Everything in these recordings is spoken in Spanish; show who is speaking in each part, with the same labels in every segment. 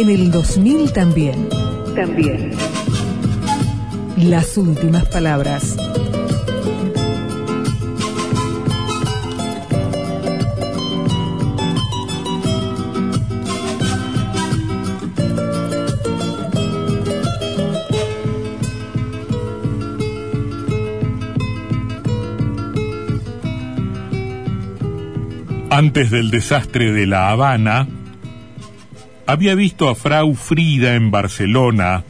Speaker 1: En el 2000 también. También. Las últimas palabras.
Speaker 2: Antes del desastre de La Habana, había visto a Frau Frida en Barcelona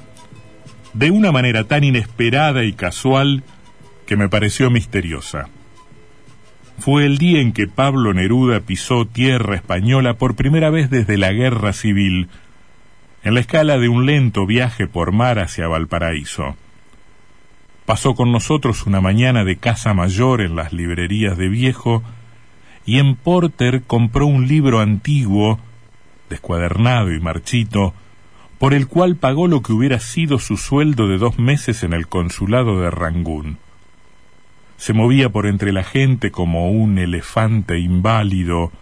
Speaker 2: de una manera tan inesperada y casual que me pareció misteriosa. Fue el día en que Pablo Neruda pisó tierra española por primera vez desde la guerra civil, en la escala de un lento viaje por mar hacia Valparaíso. Pasó con nosotros una mañana de casa mayor en las librerías de viejo y en Porter compró un libro antiguo, descuadernado y marchito, por el cual pagó lo que hubiera sido su sueldo de dos meses en el consulado de Rangún. Se movía por entre la gente como un elefante inválido,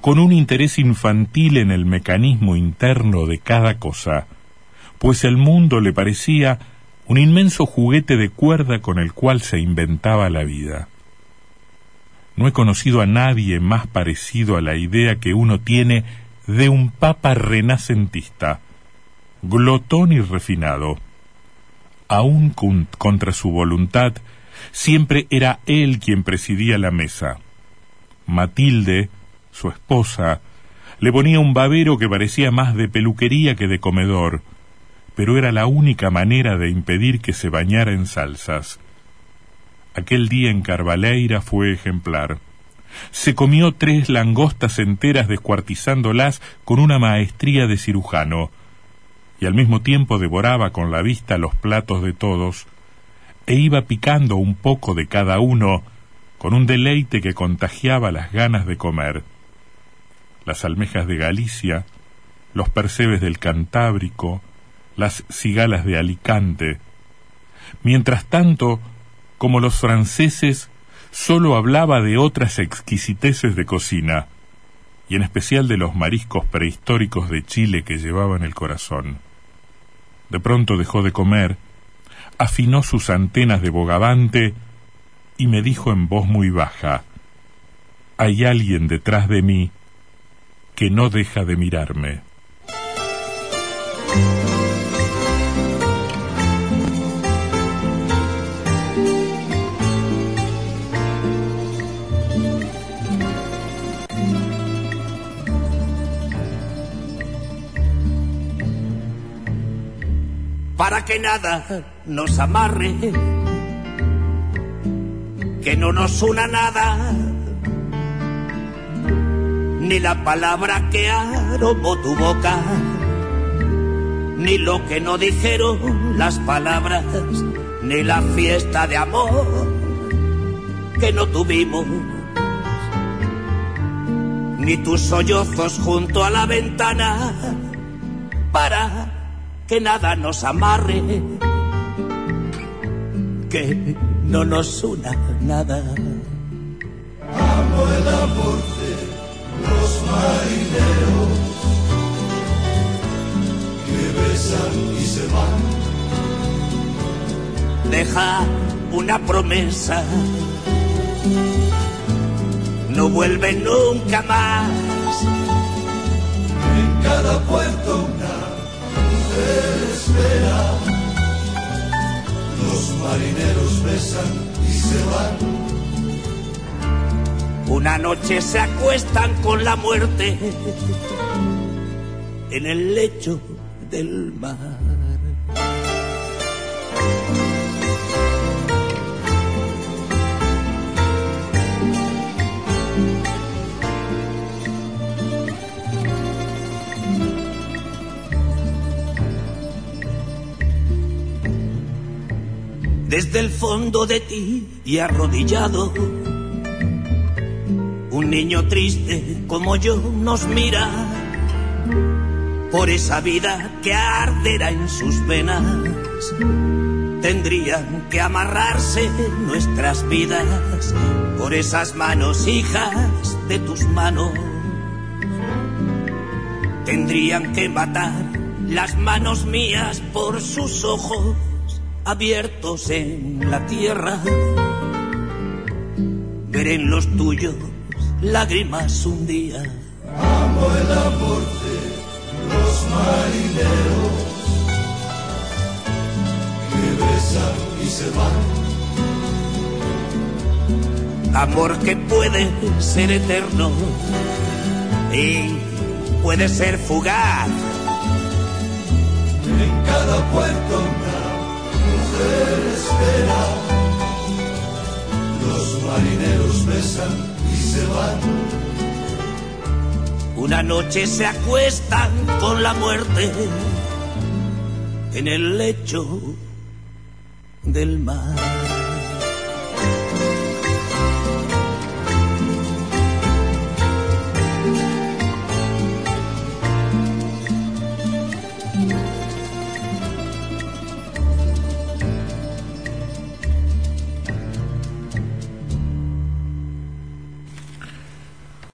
Speaker 2: con un interés infantil en el mecanismo interno de cada cosa, pues el mundo le parecía un inmenso juguete de cuerda con el cual se inventaba la vida. No he conocido a nadie más parecido a la idea que uno tiene de un papa renacentista, glotón y refinado. Aun contra su voluntad, siempre era él quien presidía la mesa. Matilde, su esposa, le ponía un babero que parecía más de peluquería que de comedor, pero era la única manera de impedir que se bañara en salsas. Aquel día en Carbaleira fue ejemplar. Se comió tres langostas enteras descuartizándolas con una maestría de cirujano, y al mismo tiempo devoraba con la vista los platos de todos, e iba picando un poco de cada uno con un deleite que contagiaba las ganas de comer. Las almejas de Galicia, los percebes del Cantábrico, las cigalas de Alicante. Mientras tanto, como los franceses, sólo hablaba de otras exquisiteces de cocina, y en especial de los mariscos prehistóricos de Chile que llevaba en el corazón. De pronto dejó de comer, afinó sus antenas de bogavante y me dijo en voz muy baja, hay alguien detrás de mí que no deja de mirarme.
Speaker 3: Para que nada nos amarre, que no nos una nada, ni la palabra que aromó tu boca, ni lo que no dijeron las palabras, ni la fiesta de amor que no tuvimos, ni tus sollozos junto a la ventana para que nada nos amarre, que no nos una nada.
Speaker 4: Amo el amor de los marineros que besan y se van.
Speaker 3: Deja una promesa, no vuelve nunca más.
Speaker 4: En cada puerto espera. Los marineros besan y se van.
Speaker 3: Una noche se acuestan con la muerte en el lecho del mar. Desde el fondo de ti y arrodillado. Un niño triste como yo nos mira por esa vida que arderá en sus venas. Tendrían que amarrarse nuestras vidas por esas manos hijas de tus manos. Tendrían que matar las manos mías por sus ojos abiertos en la tierra. Ver en los tuyos lágrimas un día.
Speaker 4: Amo el amor de los marineros que besan y se
Speaker 3: van. Amor que puede ser eterno y puede ser fugaz.
Speaker 4: En cada puerto Una
Speaker 3: noche se acuestan con la muerte en el lecho del mar.